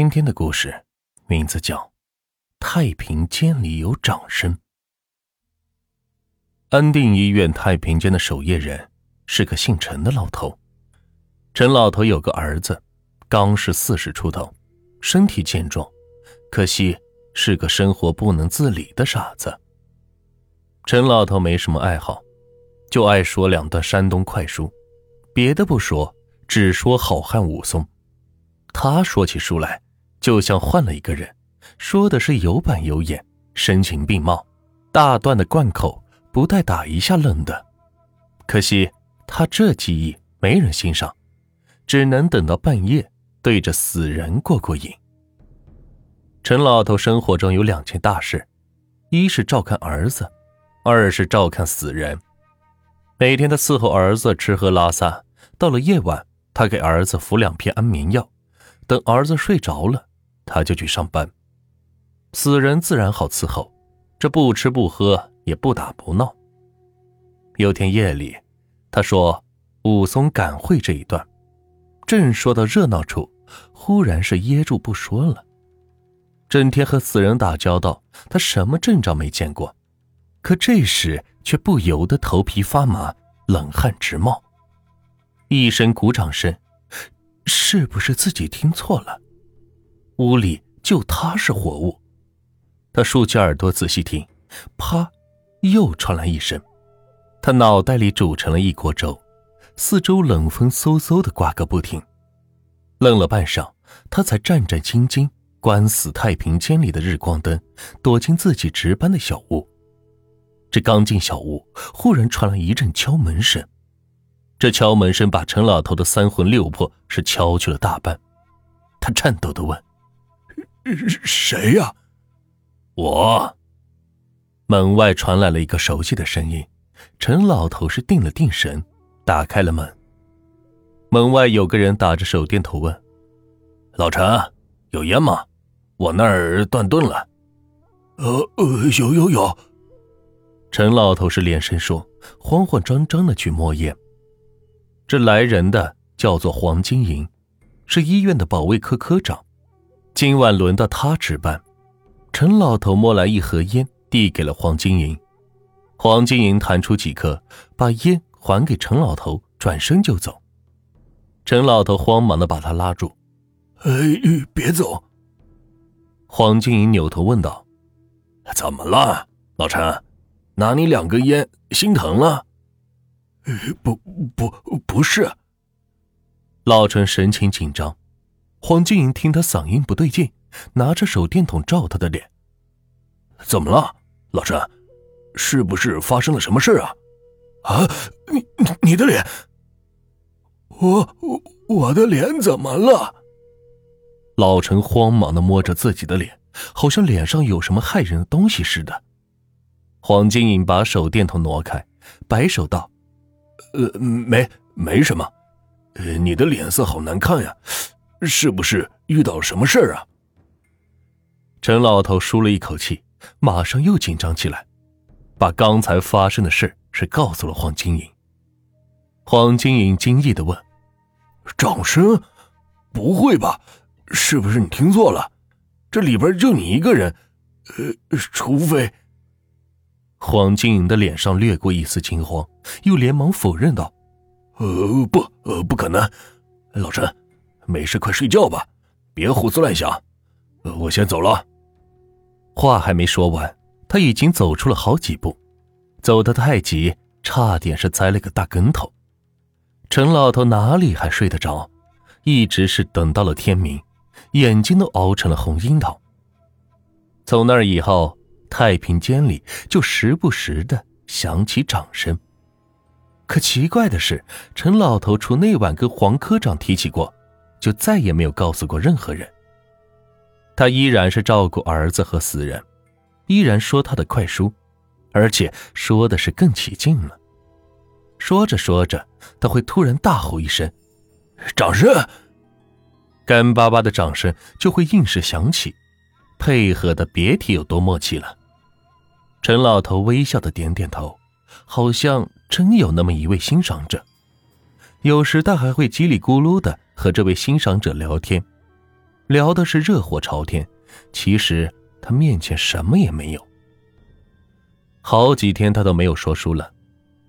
今天的故事名字叫《太平间里有掌声》。安定医院太平间的守夜人是个姓陈的老头。陈老头有个儿子，刚是四十出头，身体健壮，可惜是个生活不能自理的傻子。陈老头没什么爱好，就爱说两段山东快书，别的不说，只说好汉武松。他说起书来，就像换了一个人，说的是有板有眼，声情并茂，大段的贯口，不带打一下愣的。可惜他这技艺没人欣赏，只能等到半夜对着死人过过瘾。陈老头生活中有两件大事，一是照看儿子，二是照看死人。每天他伺候儿子吃喝拉撒，到了夜晚，他给儿子服两片安眠药。等儿子睡着了，他就去上班。死人自然好伺候，这不吃不喝也不打不闹。有天夜里，他说武松赶会这一段，正说到热闹处，忽然是噎住不说了。整天和死人打交道，他什么阵仗没见过，可这时却不由得头皮发麻，冷汗直冒。一声鼓掌声。是不是自己听错了？屋里就他是活物。他竖起耳朵仔细听，啪，又传来一声。他脑袋里煮成了一锅粥，四周冷风嗖嗖的刮个不停。愣了半晌，他才战战兢兢关死太平间里的日光灯，躲进自己值班的小屋。这刚进小屋，忽然传来一阵敲门声。这敲门声把陈老头的三魂六魄是敲去了大半，他颤抖的问：“谁呀？”我。门外传来了一个熟悉的声音。陈老头是定了定神，打开了门。门外有个人打着手电筒问：“老陈，有烟吗？我那儿断顿了。”“呃呃，有有有。”陈老头是连声说，慌慌张张的去摸烟。这来人的叫做黄金银，是医院的保卫科科长。今晚轮到他值班。陈老头摸来一盒烟，递给了黄金银。黄金银弹出几颗，把烟还给陈老头，转身就走。陈老头慌忙的把他拉住：“哎，别走！”黄金银扭头问道：“怎么了，老陈？拿你两根烟，心疼了？”不不不是，老陈神情紧张。黄金银听他嗓音不对劲，拿着手电筒照他的脸。怎么了，老陈？是不是发生了什么事啊？啊，你你的脸，我我的脸怎么了？老陈慌忙的摸着自己的脸，好像脸上有什么害人的东西似的。黄金银把手电筒挪开，摆手道。呃，没没什么，呃，你的脸色好难看呀，是不是遇到什么事儿啊？陈老头舒了一口气，马上又紧张起来，把刚才发生的事是告诉了黄金银。黄金银惊异的问：“掌声？不会吧？是不是你听错了？这里边就你一个人，呃，除非……”黄金银的脸上掠过一丝惊慌，又连忙否认道：“呃，不，呃，不可能。老陈，没事，快睡觉吧，别胡思乱想。我先走了。”话还没说完，他已经走出了好几步，走得太急，差点是栽了个大跟头。陈老头哪里还睡得着？一直是等到了天明，眼睛都熬成了红樱桃。从那以后。太平间里就时不时的响起掌声，可奇怪的是，陈老头除那晚跟黄科长提起过，就再也没有告诉过任何人。他依然是照顾儿子和死人，依然说他的快书，而且说的是更起劲了。说着说着，他会突然大吼一声：“掌声！”干巴巴的掌声就会应时响起，配合的别提有多默契了。陈老头微笑的点点头，好像真有那么一位欣赏者。有时他还会叽里咕噜的和这位欣赏者聊天，聊的是热火朝天，其实他面前什么也没有。好几天他都没有说书了，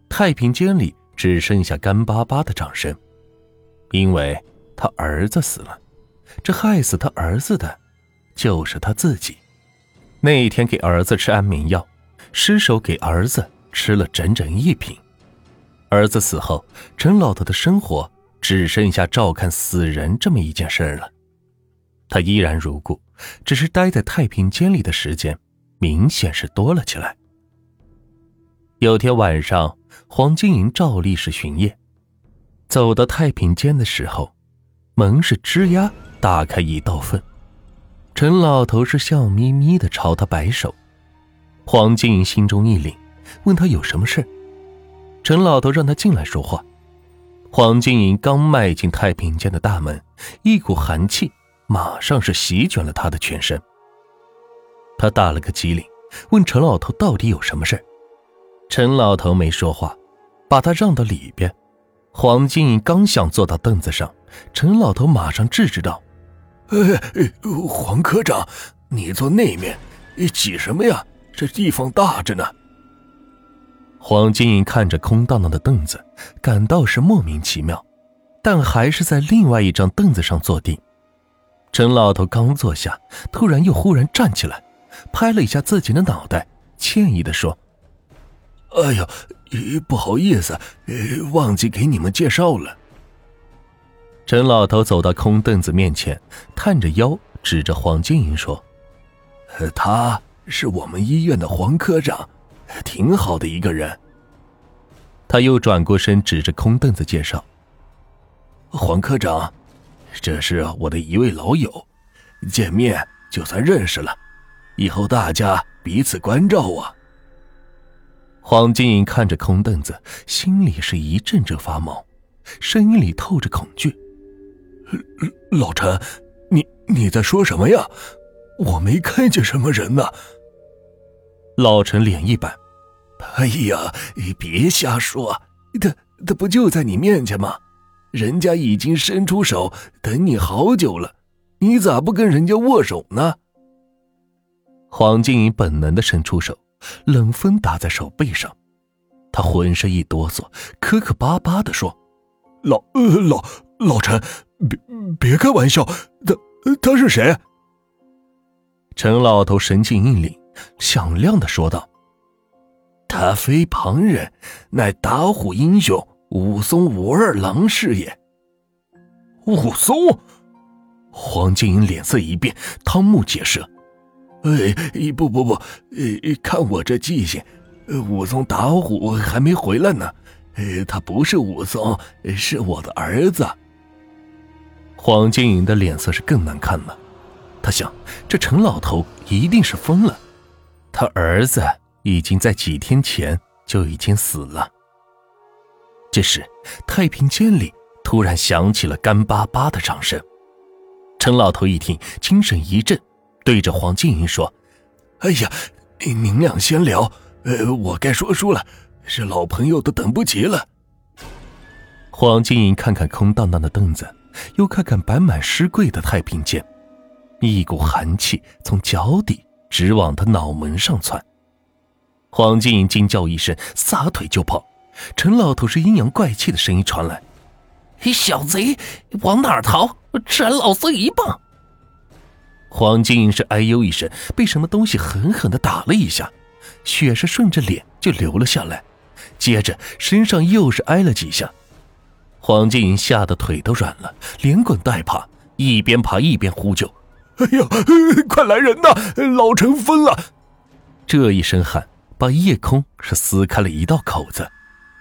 太平间里只剩下干巴巴的掌声，因为他儿子死了，这害死他儿子的，就是他自己。那一天给儿子吃安眠药，失手给儿子吃了整整一瓶。儿子死后，陈老头的生活只剩下照看死人这么一件事儿了。他依然如故，只是待在太平间里的时间明显是多了起来。有天晚上，黄金银照例是巡夜，走到太平间的时候，门是吱呀打开一道缝。陈老头是笑眯眯的朝他摆手，黄金银心中一凛，问他有什么事。陈老头让他进来说话。黄金银刚迈进太平间的大门，一股寒气马上是席卷了他的全身。他打了个激灵，问陈老头到底有什么事。陈老头没说话，把他让到里边。黄金银刚想坐到凳子上，陈老头马上制止道：“呃，黄科长，你坐那面，挤什么呀？这地方大着呢。”黄金银看着空荡荡的凳子，感到是莫名其妙，但还是在另外一张凳子上坐定。陈老头刚坐下，突然又忽然站起来，拍了一下自己的脑袋，歉意的说。哎呀，不好意思，忘记给你们介绍了。陈老头走到空凳子面前，探着腰，指着黄金银说：“他是我们医院的黄科长，挺好的一个人。”他又转过身，指着空凳子介绍：“黄科长，这是我的一位老友，见面就算认识了，以后大家彼此关照啊。”黄金看着空凳子，心里是一阵阵发毛，声音里透着恐惧：“老陈，你你在说什么呀？我没看见什么人呢。”老陈脸一板：“哎呀，别瞎说！他他不就在你面前吗？人家已经伸出手等你好久了，你咋不跟人家握手呢？”黄静怡本能的伸出手。冷风打在手背上，他浑身一哆嗦，磕磕巴巴的说：“老呃老老陈，别别开玩笑，他他是谁？”陈老头神情一凛，响亮的说道：“他非旁人，乃打虎英雄武松武二郎是也。”武松，黄金银脸色一变，汤目解释。哎，不不不，呃，看我这记性，武松打虎还没回来呢。呃，他不是武松，是我的儿子。黄金银的脸色是更难看了，他想，这陈老头一定是疯了。他儿子已经在几天前就已经死了。这时，太平间里突然响起了干巴巴的掌声。陈老头一听，精神一振。对着黄金银说：“哎呀，您俩先聊，呃，我该说书了，是老朋友都等不及了。”黄金银看看空荡荡的凳子，又看看摆满尸柜的太平间，一股寒气从脚底直往他脑门上窜。黄金银惊叫一声，撒腿就跑。陈老头是阴阳怪气的声音传来：“小贼，往哪儿逃？吃俺老孙一棒！”黄金银是哎呦一声，被什么东西狠狠的打了一下，血是顺着脸就流了下来，接着身上又是挨了几下，黄金银吓得腿都软了，连滚带爬，一边爬一边呼救：“哎呀，快来人呐！老陈疯了！”这一声喊把夜空是撕开了一道口子，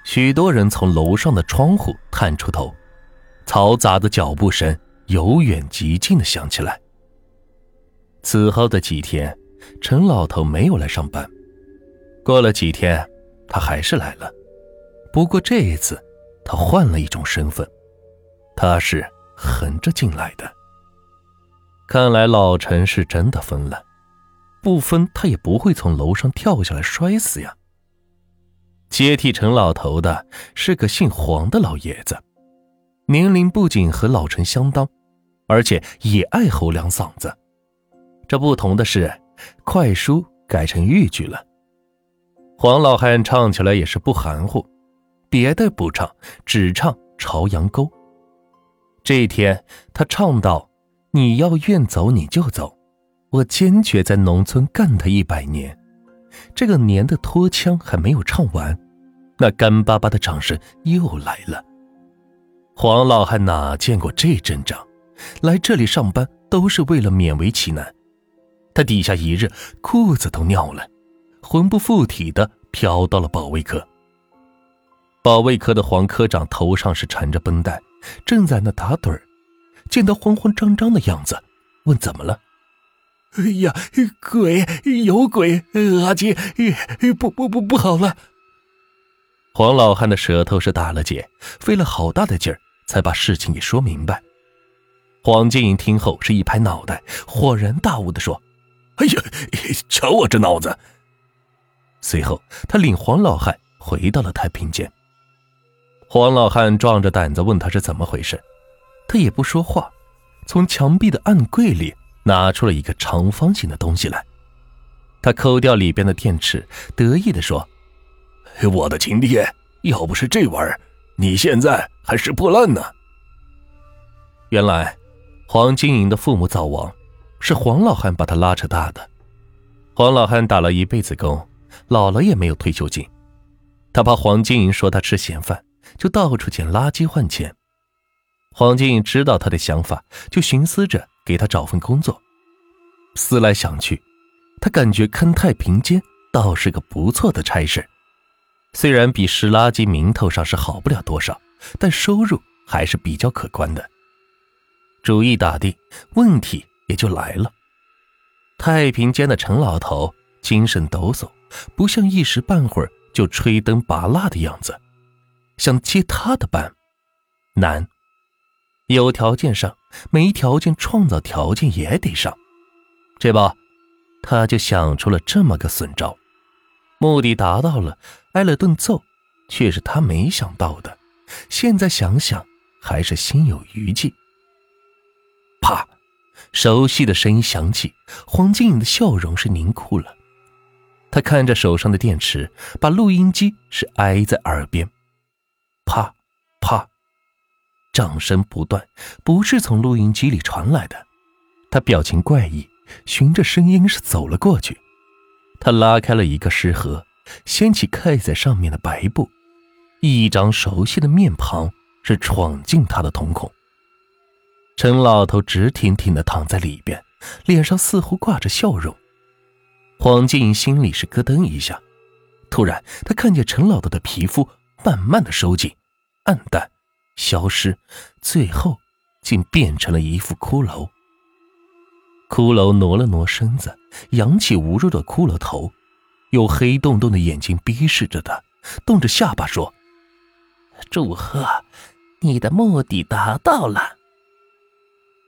许多人从楼上的窗户探出头，嘈杂的脚步声由远及近的响起来。此后的几天，陈老头没有来上班。过了几天，他还是来了，不过这一次，他换了一种身份，他是横着进来的。看来老陈是真的疯了，不分他也不会从楼上跳下来摔死呀。接替陈老头的是个姓黄的老爷子，年龄不仅和老陈相当，而且也爱吼两嗓子。这不同的是，快书改成豫剧了。黄老汉唱起来也是不含糊，别的不唱，只唱《朝阳沟》。这一天，他唱道：“你要愿走你就走，我坚决在农村干他一百年。”这个年的拖腔还没有唱完，那干巴巴的掌声又来了。黄老汉哪见过这阵仗？来这里上班都是为了勉为其难。他底下一热，裤子都尿了，魂不附体的飘到了保卫科。保卫科的黄科长头上是缠着绷带，正在那打盹儿，见他慌慌张张的样子，问怎么了。哎呀，鬼有鬼！阿金，不不不不好了！黄老汉的舌头是打了结，费了好大的劲儿才把事情给说明白。黄金银听后是一拍脑袋，恍然大悟的说：“哎呀，瞧我这脑子！”随后，他领黄老汉回到了太平间。黄老汉壮着胆子问他是怎么回事，他也不说话，从墙壁的暗柜里。拿出了一个长方形的东西来，他抠掉里边的电池，得意地说：“我的亲爹，要不是这玩意儿，你现在还是破烂呢。”原来，黄金银的父母早亡，是黄老汉把他拉扯大的。黄老汉打了一辈子工，老了也没有退休金。他怕黄金银说他吃闲饭，就到处捡垃圾换钱。黄金银知道他的想法，就寻思着。给他找份工作，思来想去，他感觉看太平间倒是个不错的差事。虽然比拾垃圾名头上是好不了多少，但收入还是比较可观的。主意打定，问题也就来了。太平间的陈老头精神抖擞，不像一时半会儿就吹灯拔蜡的样子，想接他的班，难。有条件上，没条件创造条件也得上。这不，他就想出了这么个损招，目的达到了，挨了顿揍，却是他没想到的。现在想想，还是心有余悸。啪，熟悉的声音响起，黄金颖的笑容是凝固了。他看着手上的电池，把录音机是挨在耳边，啪，啪。掌声不断，不是从录音机里传来的。他表情怪异，循着声音是走了过去。他拉开了一个食盒，掀起盖在上面的白布，一张熟悉的面庞是闯进他的瞳孔。陈老头直挺挺地躺在里边，脸上似乎挂着笑容。黄静心里是咯噔一下，突然他看见陈老头的皮肤慢慢的收紧，暗淡。消失，最后竟变成了一副骷髅。骷髅挪了挪身子，扬起无肉的骷髅头，用黑洞洞的眼睛逼视着他，动着下巴说：“祝贺，你的目的达到了。”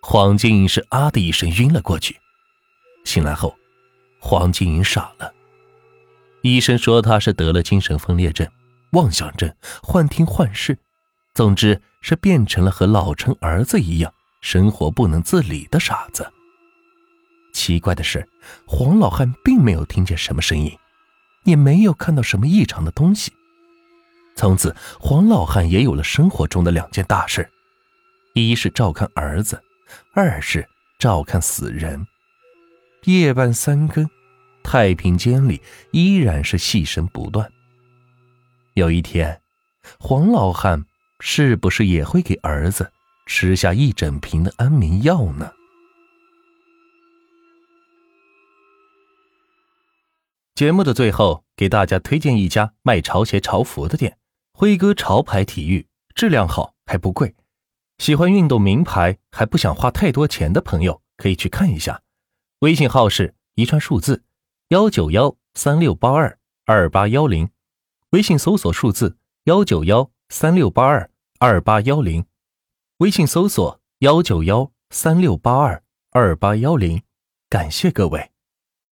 黄金银是啊的一声晕了过去。醒来后，黄金银傻了。医生说他是得了精神分裂症、妄想症、幻听幻视。总之是变成了和老陈儿子一样生活不能自理的傻子。奇怪的是，黄老汉并没有听见什么声音，也没有看到什么异常的东西。从此，黄老汉也有了生活中的两件大事：一是照看儿子，二是照看死人。夜半三更，太平间里依然是戏声不断。有一天，黄老汉。是不是也会给儿子吃下一整瓶的安眠药呢？节目的最后，给大家推荐一家卖潮鞋、潮服的店——辉哥潮牌体育，质量好还不贵。喜欢运动名牌还不想花太多钱的朋友，可以去看一下。微信号是一串数字幺九幺三六八二二八幺零，微信搜索数字幺九幺三六八二。二八幺零，微信搜索幺九幺三六八二二八幺零，感谢各位。